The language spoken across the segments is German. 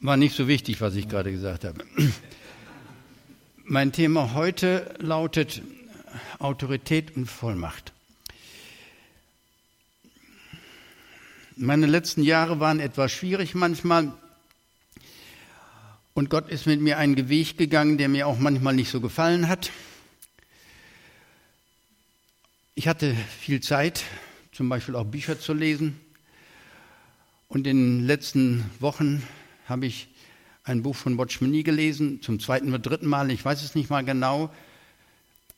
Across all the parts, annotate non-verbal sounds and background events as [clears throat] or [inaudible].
War nicht so wichtig, was ich gerade gesagt habe. [clears throat] Mein Thema heute lautet Autorität und Vollmacht. Meine letzten Jahre waren etwas schwierig manchmal. Und Gott ist mit mir einen Weg gegangen, der mir auch manchmal nicht so gefallen hat. Ich hatte viel Zeit, zum Beispiel auch Bücher zu lesen. Und in den letzten Wochen habe ich ein Buch von Watchman gelesen, zum zweiten oder dritten Mal, ich weiß es nicht mal genau,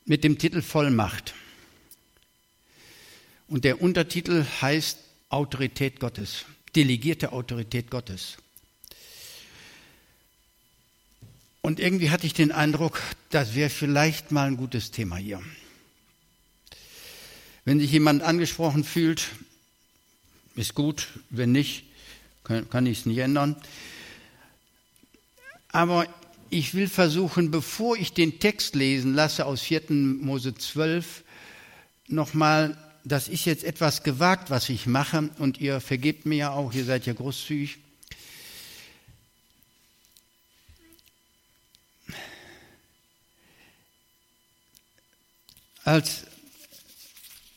mit dem Titel Vollmacht. Und der Untertitel heißt Autorität Gottes, delegierte Autorität Gottes. Und irgendwie hatte ich den Eindruck, das wäre vielleicht mal ein gutes Thema hier. Wenn sich jemand angesprochen fühlt, ist gut, wenn nicht, kann ich es nicht ändern. Aber ich will versuchen, bevor ich den Text lesen lasse aus 4. Mose 12, nochmal das ist jetzt etwas gewagt, was ich mache, und ihr vergebt mir ja auch, ihr seid ja großzügig. Als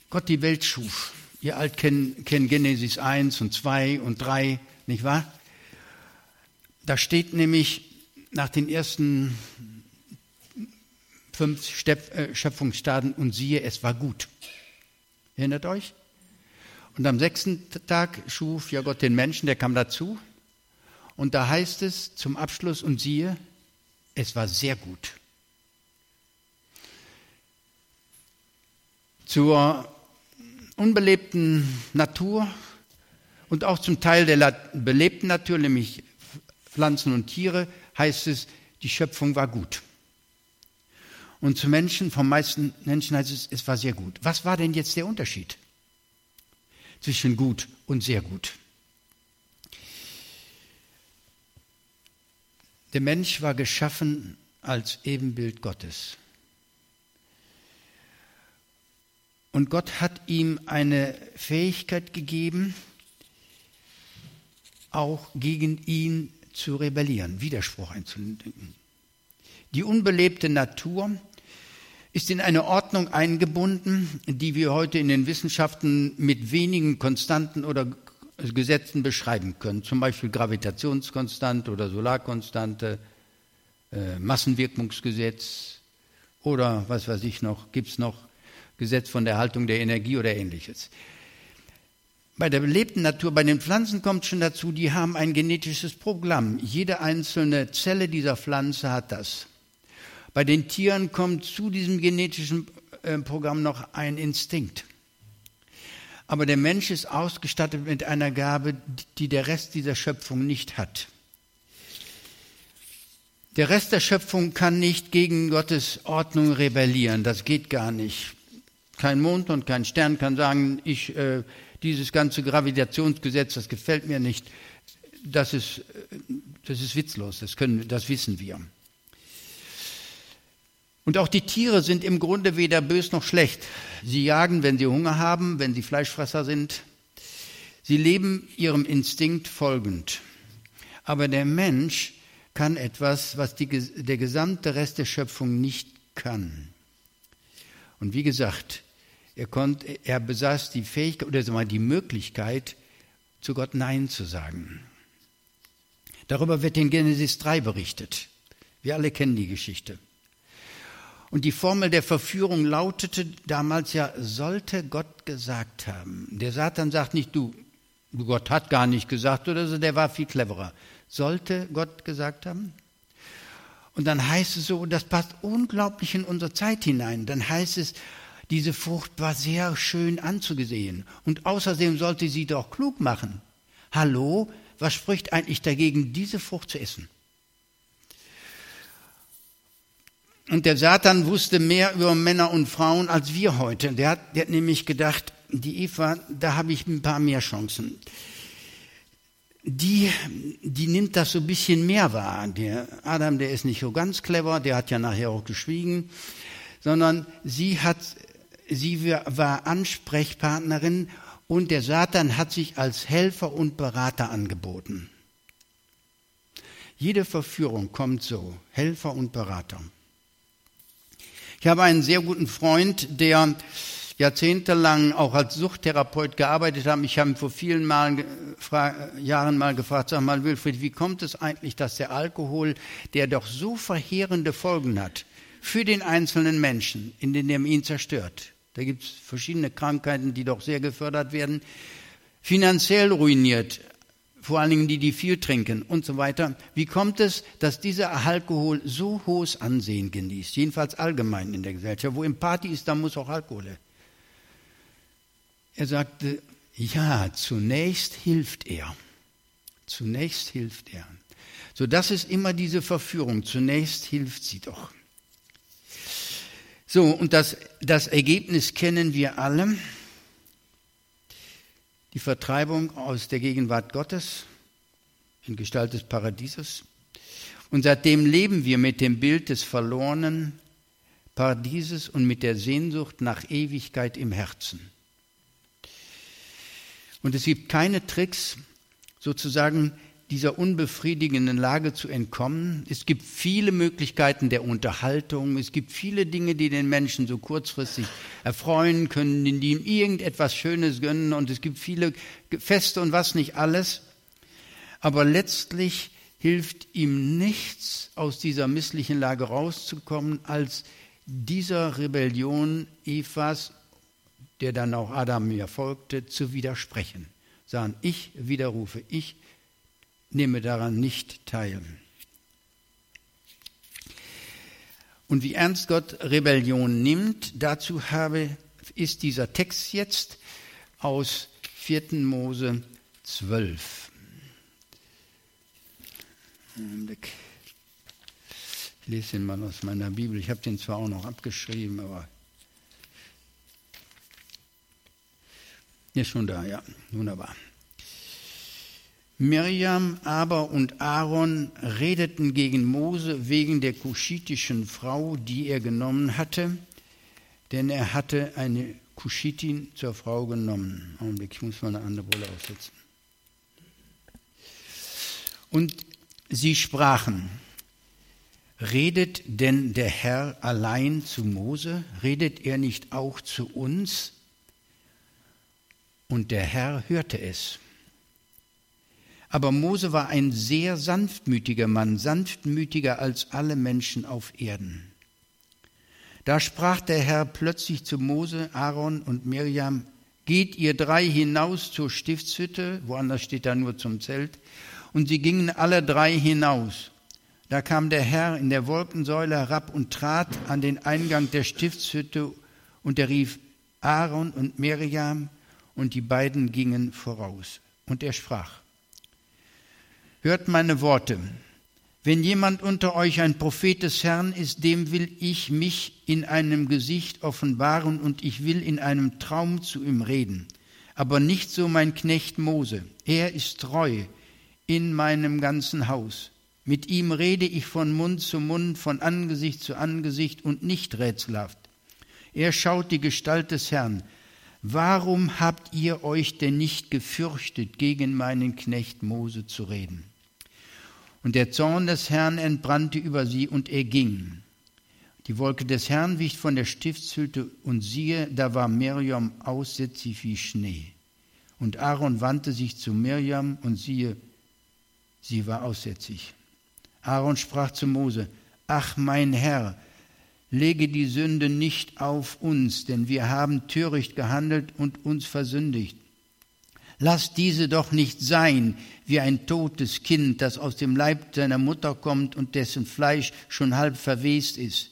Gott die Welt schuf, ihr alt kennt, Genesis 1 und 2 und 3, nicht wahr? Da steht nämlich nach den ersten fünf äh, Schöpfungsstadien und siehe, es war gut. Erinnert euch? Und am sechsten Tag schuf ja Gott den Menschen, der kam dazu. Und da heißt es zum Abschluss, und siehe, es war sehr gut. Zur unbelebten Natur und auch zum Teil der belebten Natur, nämlich Pflanzen und Tiere, heißt es, die Schöpfung war gut. Und zu Menschen, vom meisten Menschen heißt es, es war sehr gut. Was war denn jetzt der Unterschied zwischen gut und sehr gut? Der Mensch war geschaffen als Ebenbild Gottes. Und Gott hat ihm eine Fähigkeit gegeben, auch gegen ihn zu rebellieren, Widerspruch einzulegen. Die unbelebte Natur ist in eine Ordnung eingebunden, die wir heute in den Wissenschaften mit wenigen Konstanten oder Gesetzen beschreiben können, zum Beispiel Gravitationskonstante oder Solarkonstante, äh, Massenwirkungsgesetz oder was weiß ich noch, gibt es noch Gesetz von der Haltung der Energie oder ähnliches. Bei der belebten Natur, bei den Pflanzen kommt schon dazu, die haben ein genetisches Programm. Jede einzelne Zelle dieser Pflanze hat das. Bei den Tieren kommt zu diesem genetischen äh, Programm noch ein Instinkt. Aber der Mensch ist ausgestattet mit einer Gabe, die der Rest dieser Schöpfung nicht hat. Der Rest der Schöpfung kann nicht gegen Gottes Ordnung rebellieren. Das geht gar nicht. Kein Mond und kein Stern kann sagen, ich, äh, dieses ganze Gravitationsgesetz, das gefällt mir nicht. Das ist, äh, das ist witzlos. Das können, das wissen wir. Und auch die Tiere sind im Grunde weder bös noch schlecht. Sie jagen, wenn sie Hunger haben, wenn sie Fleischfresser sind. Sie leben ihrem Instinkt folgend. Aber der Mensch kann etwas, was die, der gesamte Rest der Schöpfung nicht kann. Und wie gesagt, er, konnte, er besaß die Fähigkeit oder mal die Möglichkeit, zu Gott Nein zu sagen. Darüber wird in Genesis 3 berichtet. Wir alle kennen die Geschichte. Und die Formel der Verführung lautete damals ja, sollte Gott gesagt haben. Der Satan sagt nicht, du, Gott hat gar nicht gesagt oder so, der war viel cleverer. Sollte Gott gesagt haben? Und dann heißt es so, und das passt unglaublich in unsere Zeit hinein, dann heißt es, diese Frucht war sehr schön anzusehen. Und außerdem sollte sie doch klug machen. Hallo, was spricht eigentlich dagegen, diese Frucht zu essen? Und der Satan wusste mehr über Männer und Frauen als wir heute. Der hat, der hat nämlich gedacht, die Eva, da habe ich ein paar mehr Chancen. Die, die nimmt das so ein bisschen mehr wahr. Der Adam, der ist nicht so ganz clever, der hat ja nachher auch geschwiegen, sondern sie hat, sie war Ansprechpartnerin und der Satan hat sich als Helfer und Berater angeboten. Jede Verführung kommt so, Helfer und Berater. Ich habe einen sehr guten Freund, der jahrzehntelang auch als Suchttherapeut gearbeitet hat. Ich habe ihn vor vielen Malen, Jahren mal gefragt, sag mal, Wilfried, wie kommt es eigentlich, dass der Alkohol, der doch so verheerende Folgen hat für den einzelnen Menschen, in denen er ihn zerstört, da gibt es verschiedene Krankheiten, die doch sehr gefördert werden, finanziell ruiniert, vor allen Dingen die, die viel trinken und so weiter. Wie kommt es, dass dieser Alkohol so hohes Ansehen genießt, jedenfalls allgemein in der Gesellschaft? Wo im Party ist, da muss auch Alkohol. Er sagte, ja, zunächst hilft er. Zunächst hilft er. So, das ist immer diese Verführung. Zunächst hilft sie doch. So, und das, das Ergebnis kennen wir alle. Die Vertreibung aus der Gegenwart Gottes in Gestalt des Paradieses. Und seitdem leben wir mit dem Bild des verlorenen Paradieses und mit der Sehnsucht nach Ewigkeit im Herzen. Und es gibt keine Tricks, sozusagen dieser unbefriedigenden Lage zu entkommen. Es gibt viele Möglichkeiten der Unterhaltung. Es gibt viele Dinge, die den Menschen so kurzfristig erfreuen können, die ihm irgendetwas Schönes gönnen. Und es gibt viele Feste und was nicht alles. Aber letztlich hilft ihm nichts, aus dieser misslichen Lage rauszukommen, als dieser Rebellion Evas, der dann auch Adam mir folgte, zu widersprechen. Sagen, ich widerrufe, ich nehme daran nicht teil. Und wie ernst Gott Rebellion nimmt, dazu habe, ist dieser Text jetzt aus 4. Mose 12. Ich lese ihn mal aus meiner Bibel. Ich habe den zwar auch noch abgeschrieben, aber ist schon da, ja, wunderbar. Miriam aber und Aaron redeten gegen Mose wegen der kuschitischen Frau, die er genommen hatte, denn er hatte eine Kuschitin zur Frau genommen. Augenblick, ich muss mal eine andere Brille aufsetzen. Und sie sprachen, redet denn der Herr allein zu Mose? Redet er nicht auch zu uns? Und der Herr hörte es. Aber Mose war ein sehr sanftmütiger Mann, sanftmütiger als alle Menschen auf Erden. Da sprach der Herr plötzlich zu Mose, Aaron und Miriam, geht ihr drei hinaus zur Stiftshütte, woanders steht da nur zum Zelt, und sie gingen alle drei hinaus. Da kam der Herr in der Wolkensäule herab und trat an den Eingang der Stiftshütte, und er rief Aaron und Miriam, und die beiden gingen voraus. Und er sprach, Hört meine Worte. Wenn jemand unter euch ein Prophet des Herrn ist, dem will ich mich in einem Gesicht offenbaren und ich will in einem Traum zu ihm reden. Aber nicht so mein Knecht Mose. Er ist treu in meinem ganzen Haus. Mit ihm rede ich von Mund zu Mund, von Angesicht zu Angesicht und nicht rätselhaft. Er schaut die Gestalt des Herrn. Warum habt ihr euch denn nicht gefürchtet, gegen meinen Knecht Mose zu reden? Und der Zorn des Herrn entbrannte über sie und er ging. Die Wolke des Herrn wich von der Stiftshütte und siehe, da war Miriam aussätzig wie Schnee. Und Aaron wandte sich zu Miriam und siehe, sie war aussätzig. Aaron sprach zu Mose, Ach mein Herr, lege die Sünde nicht auf uns, denn wir haben töricht gehandelt und uns versündigt. Lass diese doch nicht sein wie ein totes Kind, das aus dem Leib seiner Mutter kommt und dessen Fleisch schon halb verwest ist.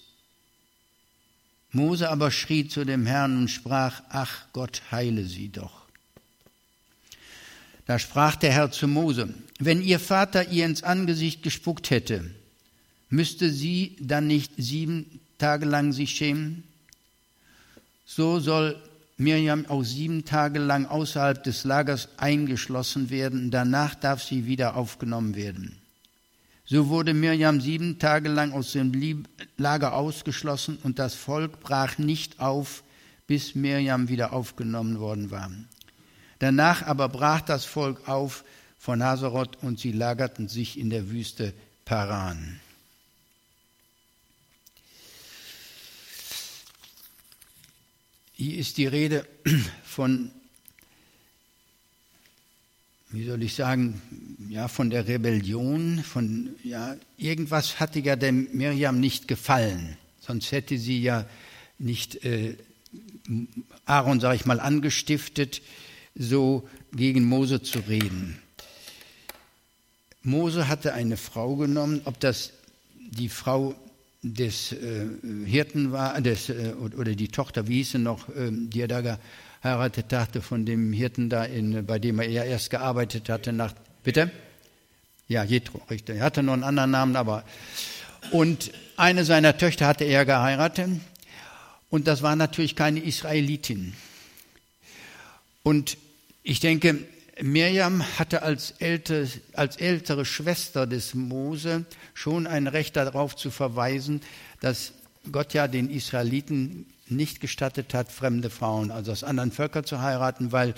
Mose aber schrie zu dem Herrn und sprach, ach Gott, heile sie doch. Da sprach der Herr zu Mose, wenn ihr Vater ihr ins Angesicht gespuckt hätte, müsste sie dann nicht sieben Tage lang sich schämen? So soll Mirjam auch sieben Tage lang außerhalb des Lagers eingeschlossen werden, danach darf sie wieder aufgenommen werden. So wurde Mirjam sieben Tage lang aus dem Lager ausgeschlossen und das Volk brach nicht auf, bis Mirjam wieder aufgenommen worden war. Danach aber brach das Volk auf von Hazeroth und sie lagerten sich in der Wüste Paran. Hier ist die Rede [clears throat] von, wie soll ich sagen, ja, von der Rebellion, von, ja, irgendwas hatte ja der Miriam nicht gefallen, sonst hätte sie ja nicht äh, Aaron, sage ich mal, angestiftet, so gegen Mose zu reden. Mose hatte eine Frau genommen, ob das die Frau des äh, Hirten war, des, äh, oder die Tochter, wie hieß sie noch, äh, die er da geheiratet hatte, von dem Hirten da, in, bei dem er erst gearbeitet hatte, nach, bitte? Ja, Jethro, richtig. Er hatte noch einen anderen Namen, aber, und eine seiner Töchter hatte er geheiratet, und das war natürlich keine Israelitin. Und ich denke, Mirjam hatte als, ältere, als ältere Schwester des Mose schon ein Recht darauf zu verweisen, dass Gott ja den Israeliten nicht gestattet hat, fremde Frauen, also aus anderen Völkern zu heiraten, weil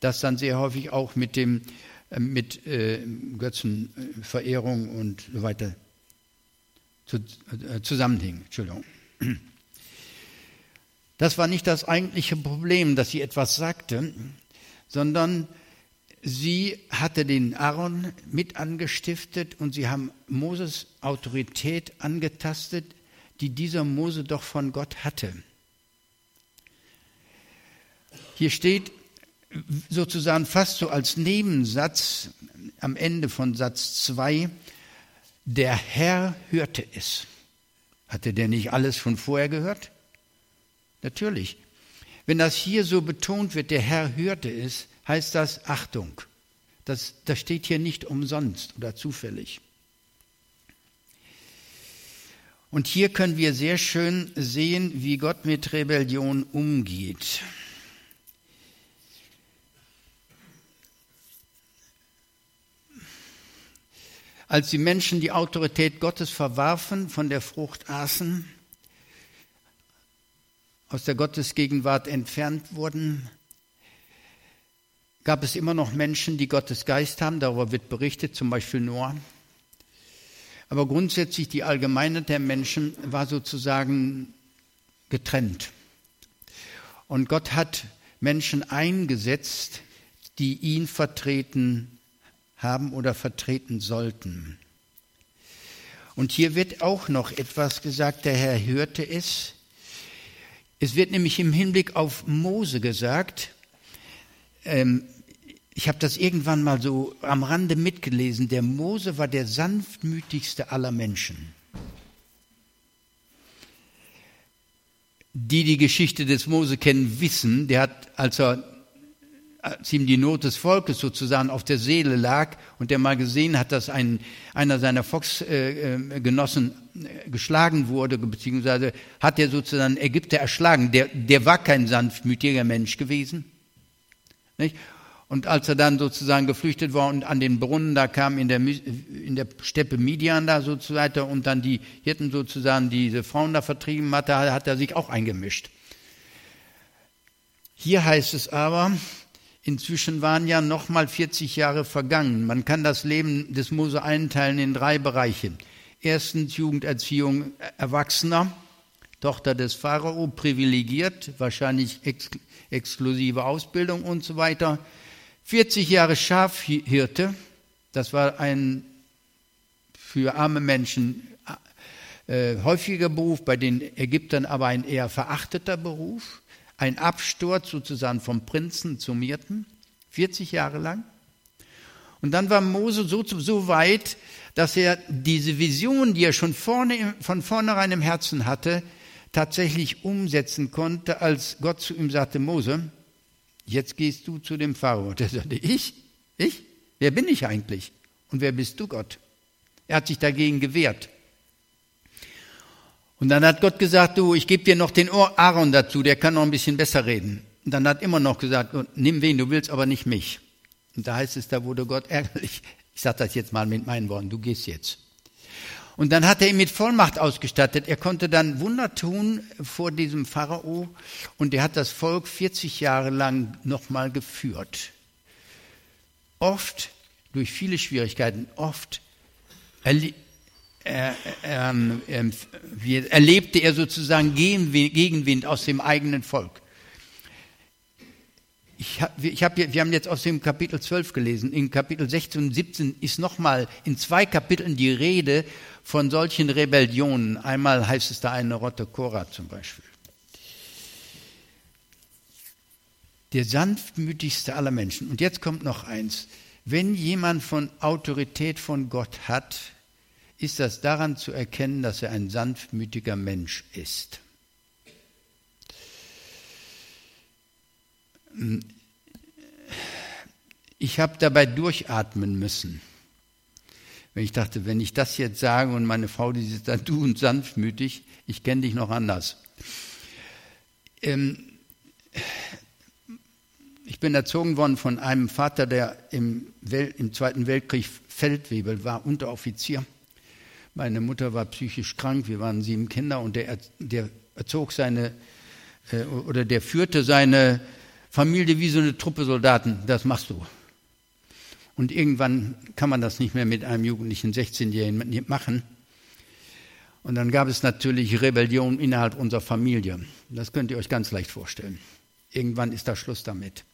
das dann sehr häufig auch mit dem äh, mit äh, Götzenverehrung und so weiter zu, äh, zusammenhing. Entschuldigung. Das war nicht das eigentliche Problem, dass sie etwas sagte, sondern sie hatte den Aaron mit angestiftet und sie haben Moses Autorität angetastet, die dieser Mose doch von Gott hatte. Hier steht sozusagen fast so als Nebensatz am Ende von Satz 2, der Herr hörte es. Hatte der nicht alles von vorher gehört? Natürlich. Wenn das hier so betont wird, der Herr hörte es, heißt das Achtung. Das, das steht hier nicht umsonst oder zufällig. Und hier können wir sehr schön sehen, wie Gott mit Rebellion umgeht. Als die Menschen die Autorität Gottes verwarfen, von der Frucht aßen, aus der Gottesgegenwart entfernt wurden, gab es immer noch Menschen, die Gottes Geist haben, darüber wird berichtet, zum Beispiel Noah. Aber grundsätzlich die Allgemeinheit der Menschen war sozusagen getrennt. Und Gott hat Menschen eingesetzt, die ihn vertreten haben oder vertreten sollten. Und hier wird auch noch etwas gesagt, der Herr hörte es. Es wird nämlich im Hinblick auf Mose gesagt, ähm, ich habe das irgendwann mal so am Rande mitgelesen, der Mose war der sanftmütigste aller Menschen. Die die Geschichte des Mose kennen, wissen, der hat, als er als ihm die Not des Volkes sozusagen auf der Seele lag und der mal gesehen hat, dass ein, einer seiner Volksgenossen äh, geschlagen wurde, beziehungsweise hat er sozusagen Ägypter erschlagen. Der, der war kein sanftmütiger Mensch gewesen. Nicht? Und als er dann sozusagen geflüchtet war und an den Brunnen da kam in der, in der Steppe Midian da sozusagen und dann die Hirten sozusagen diese Frauen da vertrieben hatte, hat er sich auch eingemischt. Hier heißt es aber, inzwischen waren ja nochmal 40 Jahre vergangen. Man kann das Leben des Mose einteilen in drei Bereiche. Erstens Jugenderziehung Erwachsener, Tochter des Pharao, privilegiert, wahrscheinlich ex exklusive Ausbildung und so weiter. 40 Jahre Schafhirte, das war ein für arme Menschen äh, häufiger Beruf, bei den Ägyptern aber ein eher verachteter Beruf. Ein Absturz sozusagen vom Prinzen zum Hirten, 40 Jahre lang. Und dann war Mose so, so weit, dass er diese Vision, die er schon vorne, von vornherein im Herzen hatte, tatsächlich umsetzen konnte, als Gott zu ihm sagte, Mose, jetzt gehst du zu dem Pharao. Der sagte, ich? Ich? Wer bin ich eigentlich? Und wer bist du, Gott? Er hat sich dagegen gewehrt. Und dann hat Gott gesagt, du, ich gebe dir noch den Aaron dazu, der kann noch ein bisschen besser reden. Und dann hat immer noch gesagt, nimm wen du willst, aber nicht mich. Und da heißt es, da wurde Gott ärgerlich. Ich sage das jetzt mal mit meinen Worten, du gehst jetzt. Und dann hat er ihn mit Vollmacht ausgestattet. Er konnte dann Wunder tun vor diesem Pharao und er hat das Volk 40 Jahre lang nochmal geführt. Oft durch viele Schwierigkeiten, oft er, ähm, ähm, erlebte er sozusagen Gegenwind aus dem eigenen Volk. Ich hab, ich hab, wir haben jetzt aus dem Kapitel 12 gelesen. In Kapitel 16 und 17 ist nochmal in zwei Kapiteln die Rede von solchen Rebellionen. Einmal heißt es da eine Rotte Korah zum Beispiel. Der sanftmütigste aller Menschen. Und jetzt kommt noch eins. Wenn jemand von Autorität von Gott hat, ist das daran zu erkennen, dass er ein sanftmütiger Mensch ist. Ich habe dabei durchatmen müssen. Wenn ich dachte, wenn ich das jetzt sage und meine Frau, die sitzt da, du und sanftmütig, ich kenne dich noch anders. Ähm, ich bin erzogen worden von einem Vater, der im, Welt, im Zweiten Weltkrieg Feldwebel war, Unteroffizier. Meine Mutter war psychisch krank, wir waren sieben Kinder und der, der erzog seine äh, oder der führte seine Familie wie so eine Truppe Soldaten. Das machst du. Und irgendwann kann man das nicht mehr mit einem jugendlichen 16-Jährigen machen. Und dann gab es natürlich Rebellion innerhalb unserer Familie. Das könnt ihr euch ganz leicht vorstellen. Irgendwann ist da Schluss damit.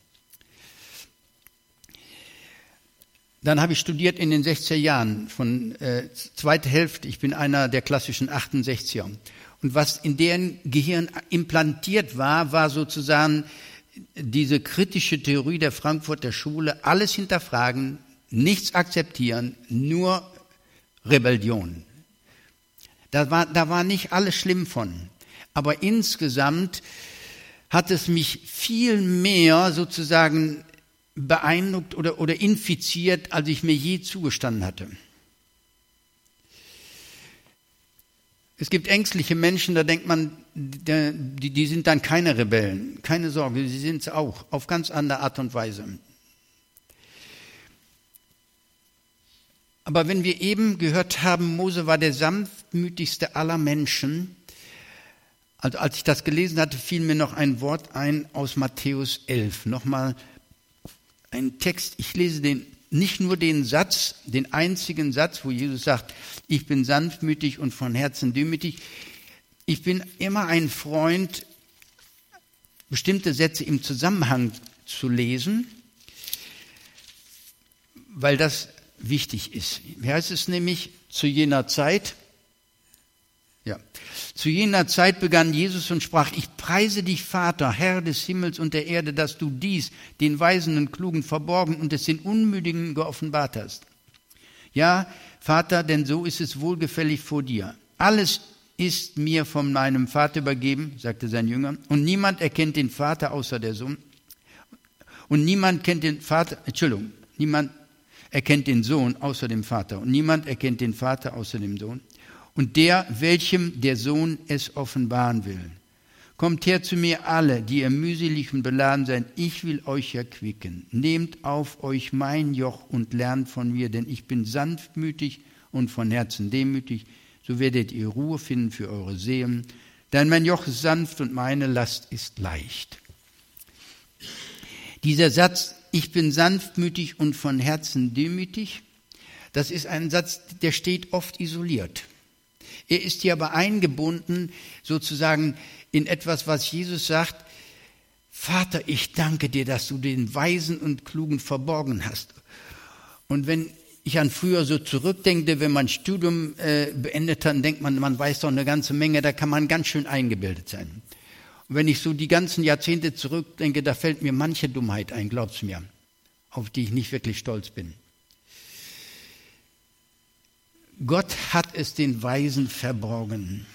Dann habe ich studiert in den 60er Jahren, von äh, zweiter Hälfte. Ich bin einer der klassischen 68er. Und was in deren Gehirn implantiert war, war sozusagen diese kritische Theorie der Frankfurter Schule, alles hinterfragen, nichts akzeptieren, nur Rebellion. Da war, da war nicht alles schlimm von. Aber insgesamt hat es mich viel mehr sozusagen beeindruckt oder, oder infiziert, als ich mir je zugestanden hatte. Es gibt ängstliche Menschen, da denkt man, die, die sind dann keine Rebellen. Keine Sorge, sie sind es auch, auf ganz andere Art und Weise. Aber wenn wir eben gehört haben, Mose war der sanftmütigste aller Menschen, also als ich das gelesen hatte, fiel mir noch ein Wort ein aus Matthäus 11. Nochmal ein Text, ich lese den, nicht nur den Satz, den einzigen Satz, wo Jesus sagt, ich bin sanftmütig und von Herzen demütig. Ich bin immer ein Freund, bestimmte Sätze im Zusammenhang zu lesen, weil das wichtig ist. Wie heißt es nämlich zu jener Zeit? Ja. Zu jener Zeit begann Jesus und sprach, ich preise dich, Vater, Herr des Himmels und der Erde, dass du dies den Weisen und Klugen verborgen und es den Unmüdigen geoffenbart hast. Ja, Vater, denn so ist es wohlgefällig vor dir. Alles ist mir von meinem Vater übergeben, sagte sein Jünger, und niemand erkennt den Vater außer der Sohn. Und niemand kennt den Vater, Entschuldigung, niemand erkennt den Sohn außer dem Vater. Und niemand erkennt den Vater außer dem Sohn und der, welchem der Sohn es offenbaren will. Kommt her zu mir alle, die ihr mühselig und beladen seid, ich will euch erquicken. Nehmt auf euch mein Joch und lernt von mir, denn ich bin sanftmütig und von Herzen demütig, so werdet ihr Ruhe finden für eure Seelen. Denn mein Joch ist sanft und meine Last ist leicht. Dieser Satz, ich bin sanftmütig und von Herzen demütig, das ist ein Satz, der steht oft isoliert. Er ist hier aber eingebunden sozusagen in etwas, was Jesus sagt, Vater, ich danke dir, dass du den Weisen und Klugen verborgen hast. Und wenn ich an früher so zurückdenke, wenn man Studium äh, beendet hat, denkt man, man weiß doch eine ganze Menge, da kann man ganz schön eingebildet sein. Und wenn ich so die ganzen Jahrzehnte zurückdenke, da fällt mir manche Dummheit ein, glaub's mir, auf die ich nicht wirklich stolz bin. Gott hat es den Weisen verborgen.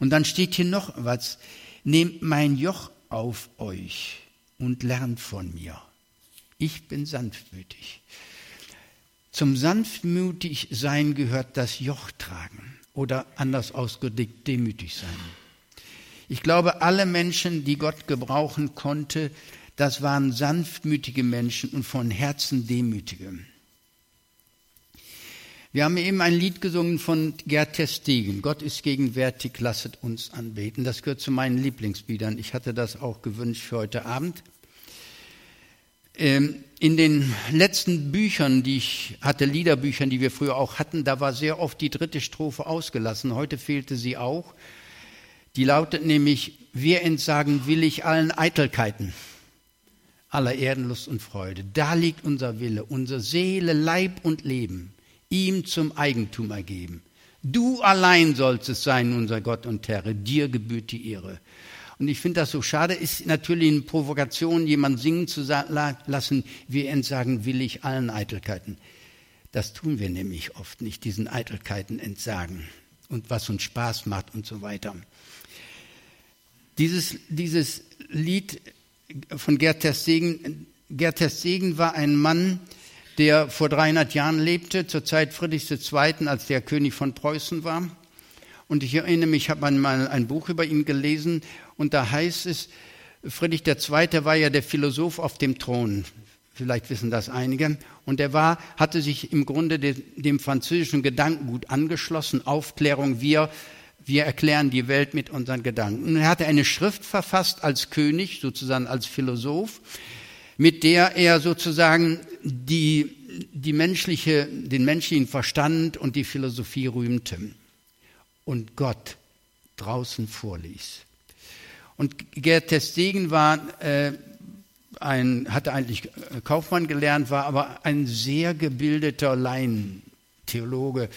Und dann steht hier noch was. Nehmt mein Joch auf euch und lernt von mir. Ich bin sanftmütig. Zum sanftmütig sein gehört das Joch tragen oder anders ausgedrückt demütig sein. Ich glaube, alle Menschen, die Gott gebrauchen konnte, das waren sanftmütige Menschen und von Herzen demütige. Wir haben eben ein Lied gesungen von Gerd Testegen. Gott ist gegenwärtig, lasset uns anbeten. Das gehört zu meinen Lieblingsliedern. Ich hatte das auch gewünscht für heute Abend. Ähm, in den letzten Büchern, die ich hatte, Liederbüchern, die wir früher auch hatten, da war sehr oft die dritte Strophe ausgelassen. Heute fehlte sie auch. Die lautet nämlich, wir entsagen willig allen Eitelkeiten, aller Erdenlust und Freude. Da liegt unser Wille, unsere Seele, Leib und Leben, ihm zum Eigentum ergeben. Du allein sollst es sein, unser Gott und Herr, dir gebührt die Ehre. Und ich finde das so schade, ist natürlich eine Provokation, jemand singen zu lassen, wir entsagen willig allen Eitelkeiten. Das tun wir nämlich oft nicht, diesen Eitelkeiten entsagen und was uns Spaß macht und so weiter. Dieses, dieses Lied von Gerd Terstegen, Gerd Terstegen war ein Mann, der vor 300 Jahren lebte, zur Zeit Friedrichs II., als der König von Preußen war. Und ich erinnere mich, ich habe mal ein Buch über ihn gelesen und da heißt es, Friedrich II. war ja der Philosoph auf dem Thron. Vielleicht wissen das einige. Und er war, hatte sich im Grunde dem, dem französischen Gedankengut angeschlossen. Aufklärung, wir, wir erklären die Welt mit unseren Gedanken. Und er hatte eine Schrift verfasst als König, sozusagen als Philosoph, mit der er sozusagen die, die menschliche, den menschlichen Verstand und die Philosophie rühmte und Gott draußen vorließ. Und Gerd Testegen war äh, ein, hatte eigentlich Kaufmann gelernt, war aber ein sehr gebildeter Laientheologe,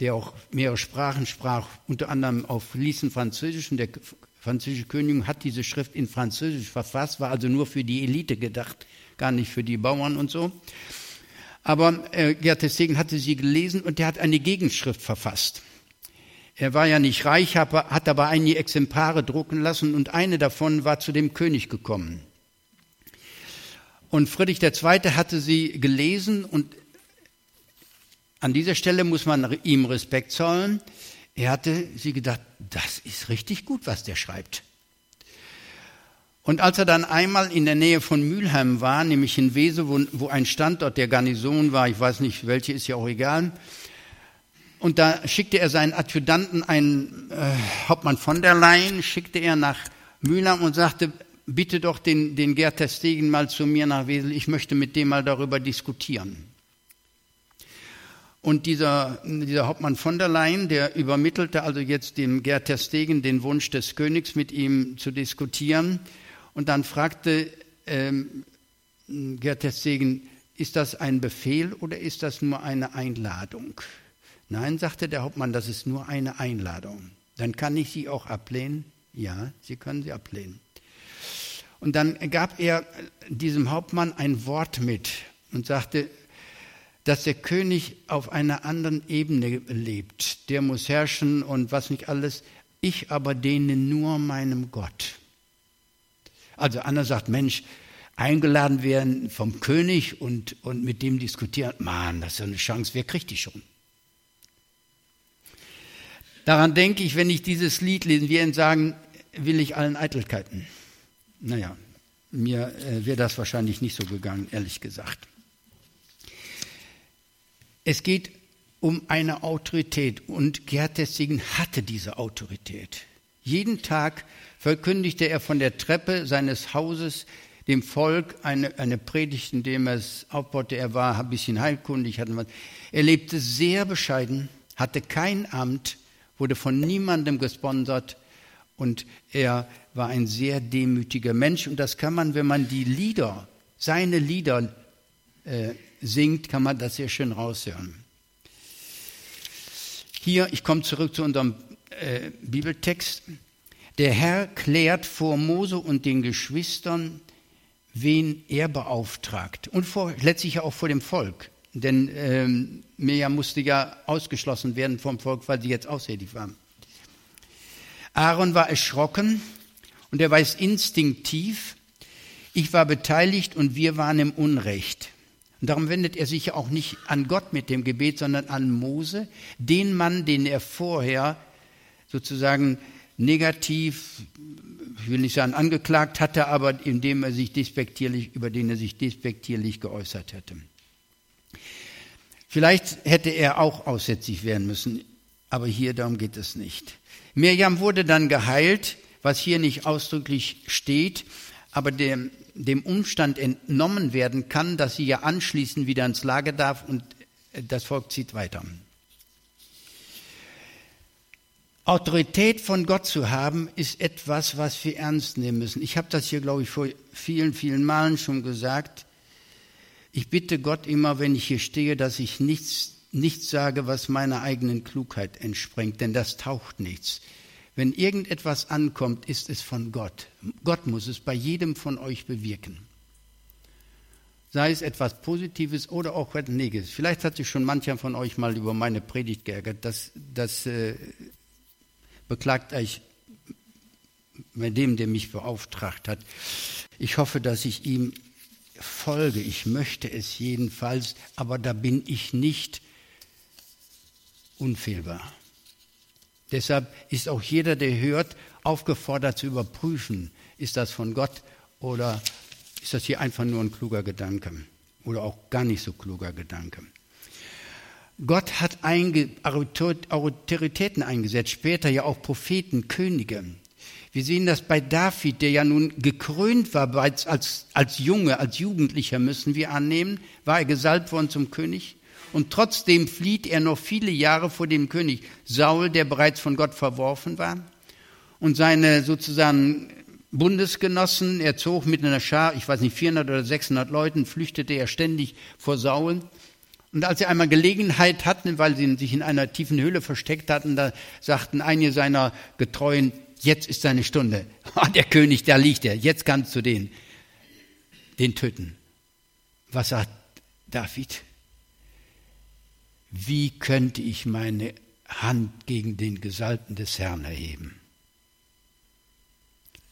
der auch mehrere Sprachen sprach, unter anderem auf fließend Französisch. Und der französische König hat diese Schrift in Französisch verfasst, war also nur für die Elite gedacht, gar nicht für die Bauern und so. Aber äh, Gerd Testegen hatte sie gelesen und der hat eine Gegenschrift verfasst. Er war ja nicht reich, hat aber einige Exemplare drucken lassen und eine davon war zu dem König gekommen. Und Friedrich II. hatte sie gelesen und an dieser Stelle muss man ihm Respekt zollen. Er hatte sie gedacht, das ist richtig gut, was der schreibt. Und als er dann einmal in der Nähe von Mülheim war, nämlich in Wese, wo, wo ein Standort der Garnison war, ich weiß nicht, welche ist ja auch egal, und da schickte er seinen Adjutanten, einen äh, Hauptmann von der Leyen, schickte er nach Mühlheim und sagte, bitte doch den, den Gerd Terstegen mal zu mir nach Wesel, ich möchte mit dem mal darüber diskutieren. Und dieser, dieser Hauptmann von der Leyen, der übermittelte also jetzt dem Gerd Terstegen den Wunsch des Königs, mit ihm zu diskutieren. Und dann fragte ähm, Gerd Terstegen, ist das ein Befehl oder ist das nur eine Einladung? Nein, sagte der Hauptmann, das ist nur eine Einladung. Dann kann ich Sie auch ablehnen. Ja, Sie können sie ablehnen. Und dann gab er diesem Hauptmann ein Wort mit und sagte, dass der König auf einer anderen Ebene lebt. Der muss herrschen und was nicht alles. Ich aber dehne nur meinem Gott. Also Anna sagt, Mensch, eingeladen werden vom König und, und mit dem diskutieren. Mann, das ist eine Chance, wer kriegt die schon? Daran denke ich, wenn ich dieses Lied lese, wir entsagen, will ich allen Eitelkeiten. Naja, mir äh, wäre das wahrscheinlich nicht so gegangen, ehrlich gesagt. Es geht um eine Autorität und Gerd Tessigen hatte diese Autorität. Jeden Tag verkündigte er von der Treppe seines Hauses dem Volk eine, eine Predigt, in dem er es aufbaute. Er war ein bisschen heilkundig. Hatte er lebte sehr bescheiden, hatte kein Amt, wurde von niemandem gesponsert und er war ein sehr demütiger Mensch. Und das kann man, wenn man die Lieder, seine Lieder äh, singt, kann man das sehr schön raushören. Hier, ich komme zurück zu unserem äh, Bibeltext. Der Herr klärt vor Mose und den Geschwistern, wen er beauftragt und vor, letztlich auch vor dem Volk. Denn ähm, Mirjam musste ja ausgeschlossen werden vom Volk, weil sie jetzt aushätig war. Aaron war erschrocken und er weiß instinktiv, ich war beteiligt und wir waren im Unrecht. Und darum wendet er sich ja auch nicht an Gott mit dem Gebet, sondern an Mose, den Mann, den er vorher sozusagen negativ, ich will nicht sagen angeklagt hatte, aber indem er sich despektierlich, über den er sich despektierlich geäußert hätte. Vielleicht hätte er auch aussätzlich werden müssen, aber hier darum geht es nicht. Mirjam wurde dann geheilt, was hier nicht ausdrücklich steht, aber der, dem Umstand entnommen werden kann, dass sie ja anschließend wieder ins Lager darf und das Volk zieht weiter. Autorität von Gott zu haben, ist etwas, was wir ernst nehmen müssen. Ich habe das hier, glaube ich, vor vielen, vielen Malen schon gesagt. Ich bitte Gott immer, wenn ich hier stehe, dass ich nichts, nichts sage, was meiner eigenen Klugheit entspringt, denn das taucht nichts. Wenn irgendetwas ankommt, ist es von Gott. Gott muss es bei jedem von euch bewirken. Sei es etwas Positives oder auch etwas Negatives. Vielleicht hat sich schon mancher von euch mal über meine Predigt geärgert. Das, das äh, beklagt euch bei dem, der mich beauftragt hat. Ich hoffe, dass ich ihm folge. Ich möchte es jedenfalls, aber da bin ich nicht unfehlbar. Deshalb ist auch jeder, der hört, aufgefordert zu überprüfen, ist das von Gott oder ist das hier einfach nur ein kluger Gedanke oder auch gar nicht so kluger Gedanke. Gott hat Autoritäten eingesetzt, später ja auch Propheten, Könige. Wir sehen das bei David, der ja nun gekrönt war als, als, als Junge, als Jugendlicher müssen wir annehmen, war er gesalbt worden zum König. Und trotzdem flieht er noch viele Jahre vor dem König Saul, der bereits von Gott verworfen war. Und seine sozusagen Bundesgenossen, er zog mit einer Schar, ich weiß nicht, 400 oder 600 Leuten, flüchtete er ständig vor Saul. Und als sie einmal Gelegenheit hatten, weil sie sich in einer tiefen Höhle versteckt hatten, da sagten einige seiner Getreuen, jetzt ist seine Stunde. [laughs] Ah, der König, da liegt er, jetzt kannst du den, den töten. Was sagt David? Wie könnte ich meine Hand gegen den Gesalbten des Herrn erheben?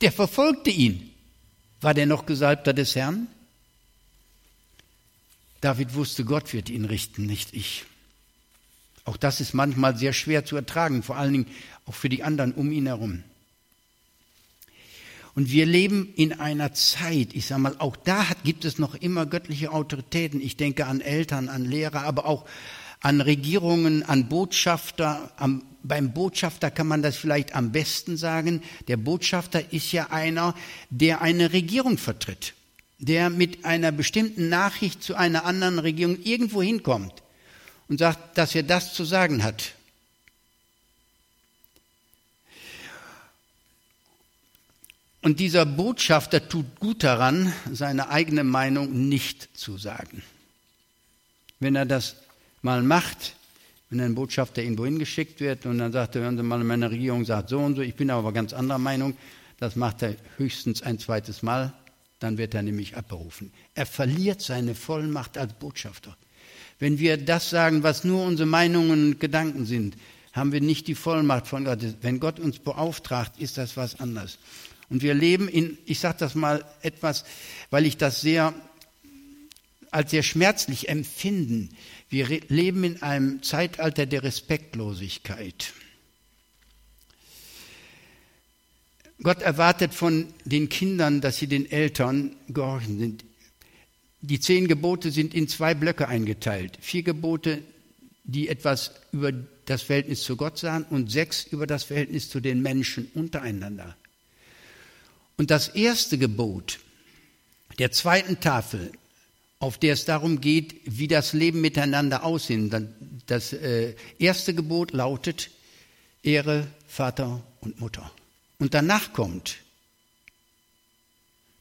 Der verfolgte ihn. War der noch Gesalbter des Herrn? David wusste, Gott wird ihn richten, nicht ich. Auch das ist manchmal sehr schwer zu ertragen, vor allen Dingen auch für die anderen um ihn herum. Und wir leben in einer Zeit, ich sage mal, auch da hat, gibt es noch immer göttliche Autoritäten. Ich denke an Eltern, an Lehrer, aber auch an Regierungen, an Botschafter. Am, beim Botschafter kann man das vielleicht am besten sagen. Der Botschafter ist ja einer, der eine Regierung vertritt der mit einer bestimmten Nachricht zu einer anderen Regierung irgendwo hinkommt und sagt, dass er das zu sagen hat. Und dieser Botschafter tut gut daran, seine eigene Meinung nicht zu sagen. Wenn er das mal macht, wenn ein Botschafter irgendwo hingeschickt wird und dann sagt er, hören Sie mal, meine Regierung sagt so und so, ich bin aber ganz anderer Meinung, das macht er höchstens ein zweites Mal dann wird er nämlich abberufen. Er verliert seine Vollmacht als Botschafter. Wenn wir das sagen, was nur unsere Meinungen und Gedanken sind, haben wir nicht die Vollmacht von Gott. Wenn Gott uns beauftragt, ist das was anderes. Und wir leben in, ich sage das mal etwas, weil ich das sehr als sehr schmerzlich empfinden. Wir leben in einem Zeitalter der Respektlosigkeit. Gott erwartet von den Kindern, dass sie den Eltern gehorchen sind. Die zehn Gebote sind in zwei Blöcke eingeteilt. Vier Gebote, die etwas über das Verhältnis zu Gott sagen und sechs über das Verhältnis zu den Menschen untereinander. Und das erste Gebot der zweiten Tafel, auf der es darum geht, wie das Leben miteinander aussehen, das äh, erste Gebot lautet, Ehre Vater und Mutter. Und danach kommt,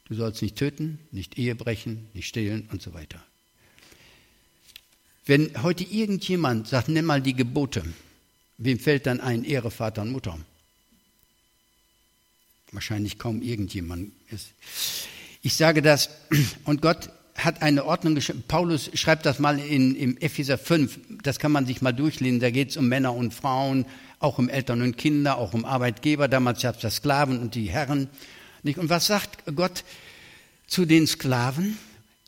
du sollst nicht töten, nicht Ehe brechen, nicht stehlen und so weiter. Wenn heute irgendjemand sagt, nimm mal die Gebote, wem fällt dann ein Ehre Vater und Mutter? Wahrscheinlich kaum irgendjemand. Ich sage das, und Gott hat eine Ordnung geschrieben. Paulus schreibt das mal in, im Epheser 5, das kann man sich mal durchlesen, da geht es um Männer und Frauen, auch um Eltern und Kinder, auch um Arbeitgeber, damals gab es ja Sklaven und die Herren. Und was sagt Gott zu den Sklaven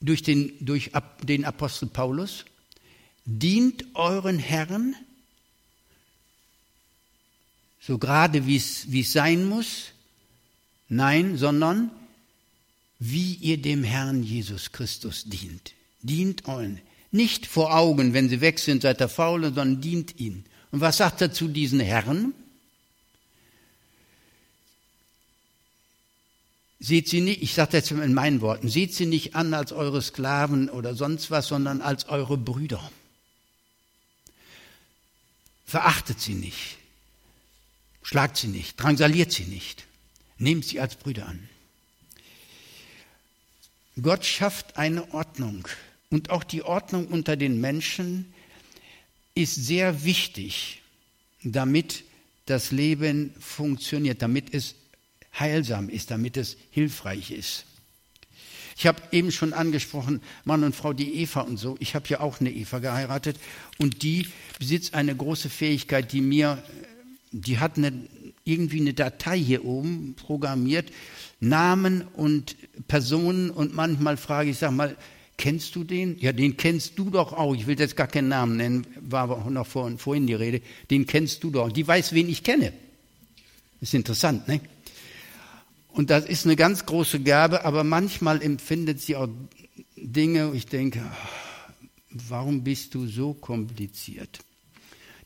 durch den, durch den Apostel Paulus? Dient euren Herren, so gerade wie es sein muss? Nein, sondern wie ihr dem Herrn Jesus Christus dient. Dient euren. Nicht vor Augen, wenn sie weg sind, seid ihr faul, sondern dient ihnen. Und was sagt er zu diesen Herren? Seht sie nicht, ich sage jetzt in meinen Worten, seht sie nicht an als eure Sklaven oder sonst was, sondern als eure Brüder. Verachtet sie nicht, schlagt sie nicht, drangsaliert sie nicht, nehmt sie als Brüder an. Gott schafft eine Ordnung und auch die Ordnung unter den Menschen ist sehr wichtig, damit das Leben funktioniert, damit es heilsam ist, damit es hilfreich ist. Ich habe eben schon angesprochen, Mann und Frau, die Eva und so. Ich habe ja auch eine Eva geheiratet und die besitzt eine große Fähigkeit, die mir, die hat eine, irgendwie eine Datei hier oben programmiert, Namen und Personen und manchmal frage ich, sag mal, kennst du den? Ja, den kennst du doch auch. Ich will jetzt gar keinen Namen nennen, war aber noch vorhin die Rede. Den kennst du doch. Die weiß, wen ich kenne. Ist interessant, ne? Und das ist eine ganz große Gabe, aber manchmal empfindet sie auch Dinge, wo ich denke, warum bist du so kompliziert?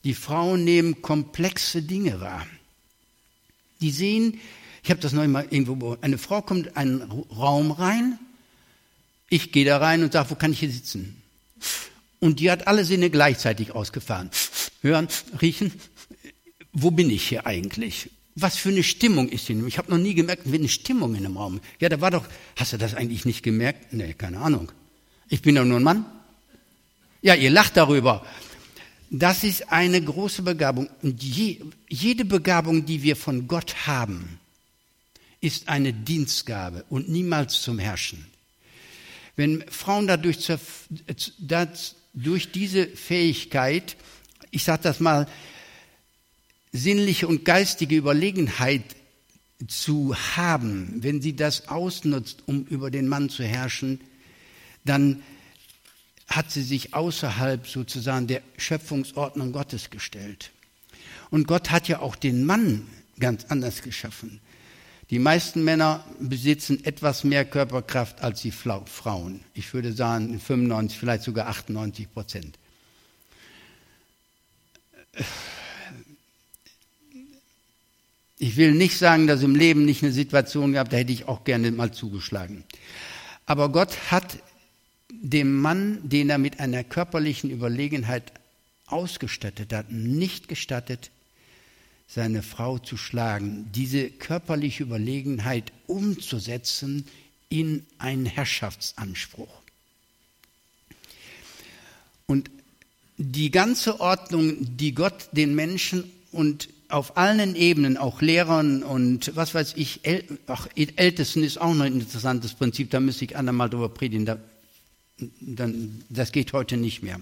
Die Frauen nehmen komplexe Dinge wahr. Die sehen, ich habe das noch mal irgendwo, eine Frau kommt in einen Raum rein, ich gehe da rein und sage, wo kann ich hier sitzen? Und die hat alle Sinne gleichzeitig ausgefahren. Hören, riechen, wo bin ich hier eigentlich? Was für eine Stimmung ist hier? Ich habe noch nie gemerkt, wie eine Stimmung in einem Raum. Ja, da war doch, hast du das eigentlich nicht gemerkt? Nee, keine Ahnung. Ich bin doch nur ein Mann. Ja, ihr lacht darüber. Das ist eine große Begabung. Und je, jede Begabung, die wir von Gott haben, ist eine Dienstgabe und niemals zum Herrschen. Wenn Frauen dadurch, durch diese Fähigkeit, ich sage das mal, sinnliche und geistige Überlegenheit zu haben, wenn sie das ausnutzt, um über den Mann zu herrschen, dann hat sie sich außerhalb sozusagen der Schöpfungsordnung Gottes gestellt. Und Gott hat ja auch den Mann ganz anders geschaffen. Die meisten Männer besitzen etwas mehr Körperkraft als die Frauen. Ich würde sagen 95, vielleicht sogar 98 Prozent. Ich will nicht sagen, dass im Leben nicht eine Situation gab, da hätte ich auch gerne mal zugeschlagen. Aber Gott hat dem Mann, den er mit einer körperlichen Überlegenheit ausgestattet hat, nicht gestattet, seine Frau zu schlagen, diese körperliche Überlegenheit umzusetzen in einen Herrschaftsanspruch. Und die ganze Ordnung, die Gott den Menschen und auf allen Ebenen, auch Lehrern und was weiß ich, Ältesten ist auch noch ein interessantes Prinzip, da müsste ich andermal drüber predigen, da, dann, das geht heute nicht mehr.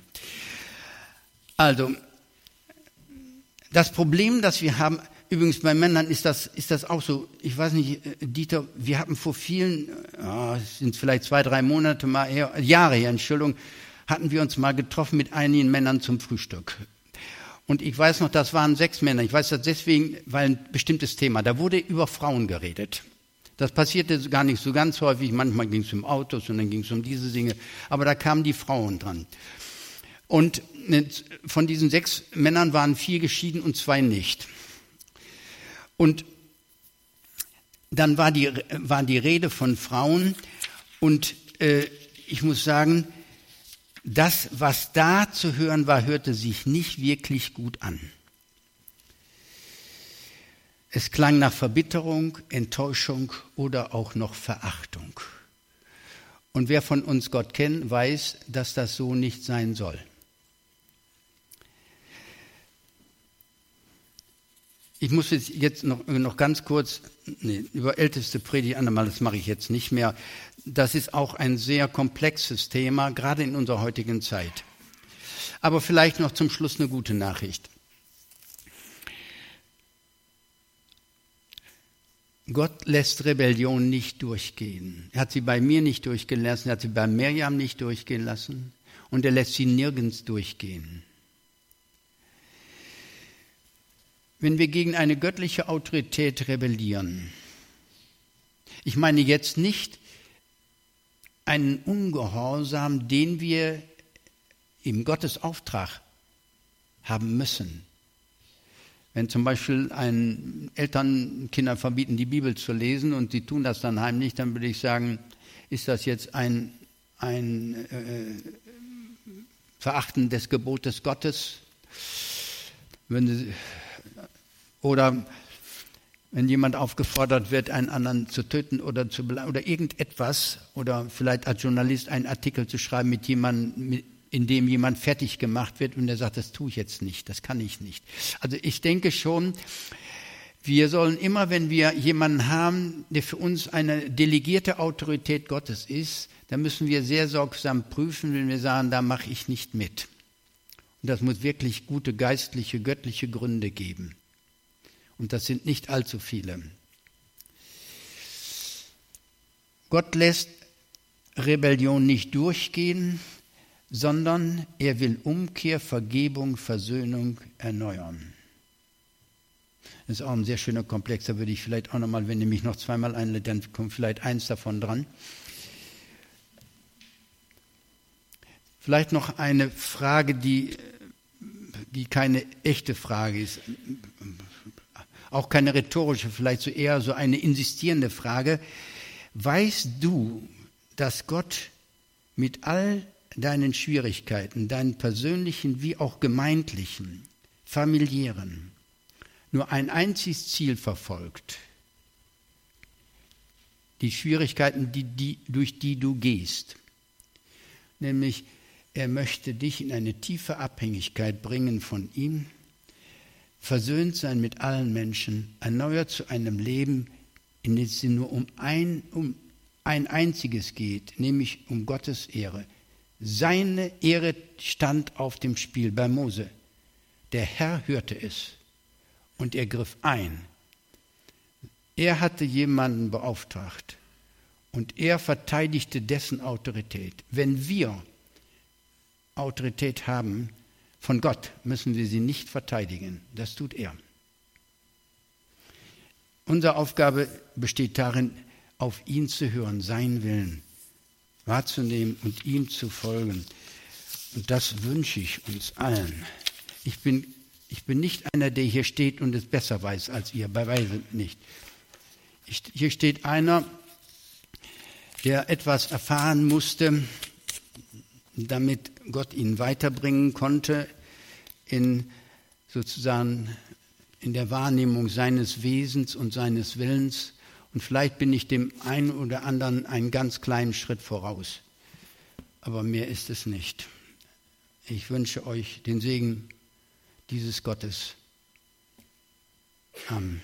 Also, das Problem, das wir haben, übrigens bei Männern ist das, ist das auch so, ich weiß nicht, äh, Dieter, wir hatten vor vielen, oh, sind vielleicht zwei, drei Monate mal her, Jahre her, Entschuldigung, hatten wir uns mal getroffen mit einigen Männern zum Frühstück. Und ich weiß noch, das waren sechs Männer. Ich weiß das deswegen, weil ein bestimmtes Thema. Da wurde über Frauen geredet. Das passierte gar nicht so ganz häufig. Manchmal ging es um Autos und dann ging es um diese Dinge. Aber da kamen die Frauen dran. Und von diesen sechs Männern waren vier geschieden und zwei nicht. Und dann war die, war die Rede von Frauen. Und äh, ich muss sagen, das, was da zu hören war, hörte sich nicht wirklich gut an. Es klang nach Verbitterung, Enttäuschung oder auch noch Verachtung. Und wer von uns Gott kennt, weiß, dass das so nicht sein soll. Ich muss jetzt noch, noch ganz kurz nee, über älteste Predigt andermal, das mache ich jetzt nicht mehr. Das ist auch ein sehr komplexes Thema, gerade in unserer heutigen Zeit. Aber vielleicht noch zum Schluss eine gute Nachricht. Gott lässt Rebellion nicht durchgehen. Er hat sie bei mir nicht durchgehen lassen, er hat sie bei Mirjam nicht durchgehen lassen und er lässt sie nirgends durchgehen. wenn wir gegen eine göttliche Autorität rebellieren. Ich meine jetzt nicht einen Ungehorsam, den wir im Gottes Auftrag haben müssen. Wenn zum Beispiel ein Eltern Kinder verbieten, die Bibel zu lesen und sie tun das dann heimlich, dann würde ich sagen, ist das jetzt ein, ein äh, Verachten des Gebotes Gottes? Sie, oder wenn jemand aufgefordert wird, einen anderen zu töten oder zu oder irgendetwas oder vielleicht als Journalist einen Artikel zu schreiben mit jemandem, in dem jemand fertig gemacht wird und er sagt, das tue ich jetzt nicht, das kann ich nicht. Also ich denke schon, wir sollen immer, wenn wir jemanden haben, der für uns eine delegierte Autorität Gottes ist, dann müssen wir sehr sorgsam prüfen, wenn wir sagen, da mache ich nicht mit. Und das muss wirklich gute geistliche, göttliche Gründe geben. Und das sind nicht allzu viele. Gott lässt Rebellion nicht durchgehen, sondern er will Umkehr, Vergebung, Versöhnung erneuern. Das ist auch ein sehr schöner Komplex, da würde ich vielleicht auch nochmal, wenn ihr mich noch zweimal einlädt, dann kommt vielleicht eins davon dran. Vielleicht noch eine Frage, die, die keine echte Frage ist, auch keine rhetorische, vielleicht so eher so eine insistierende Frage. Weißt du, dass Gott mit all deinen Schwierigkeiten, deinen persönlichen wie auch gemeindlichen, familiären, nur ein einziges Ziel verfolgt. Die Schwierigkeiten, die, die, durch die du gehst. Nämlich, er möchte dich in eine tiefe Abhängigkeit bringen von ihm, versöhnt sein mit allen Menschen, erneuert zu einem Leben, in dem es nur um ein, um ein einziges geht, nämlich um Gottes Ehre. Seine Ehre stand auf dem Spiel bei Mose. Der Herr hörte es und er griff ein. Er hatte jemanden beauftragt und er verteidigte dessen Autorität. Wenn wir Autorität haben von Gott, müssen wir sie nicht verteidigen. Das tut er. Unsere Aufgabe besteht darin, auf ihn zu hören, seinen Willen wahrzunehmen und ihm zu folgen. Und das wünsche ich uns allen. Ich bin, ich bin nicht einer, der hier steht und es besser weiß als ihr, bei weitem nicht. Ich, hier steht einer, der etwas erfahren musste, damit Gott ihn weiterbringen konnte in sozusagen in der Wahrnehmung seines Wesens und seines Willens und vielleicht bin ich dem einen oder anderen einen ganz kleinen Schritt voraus. Aber mehr ist es nicht. Ich wünsche euch den Segen dieses Gottes. Amen.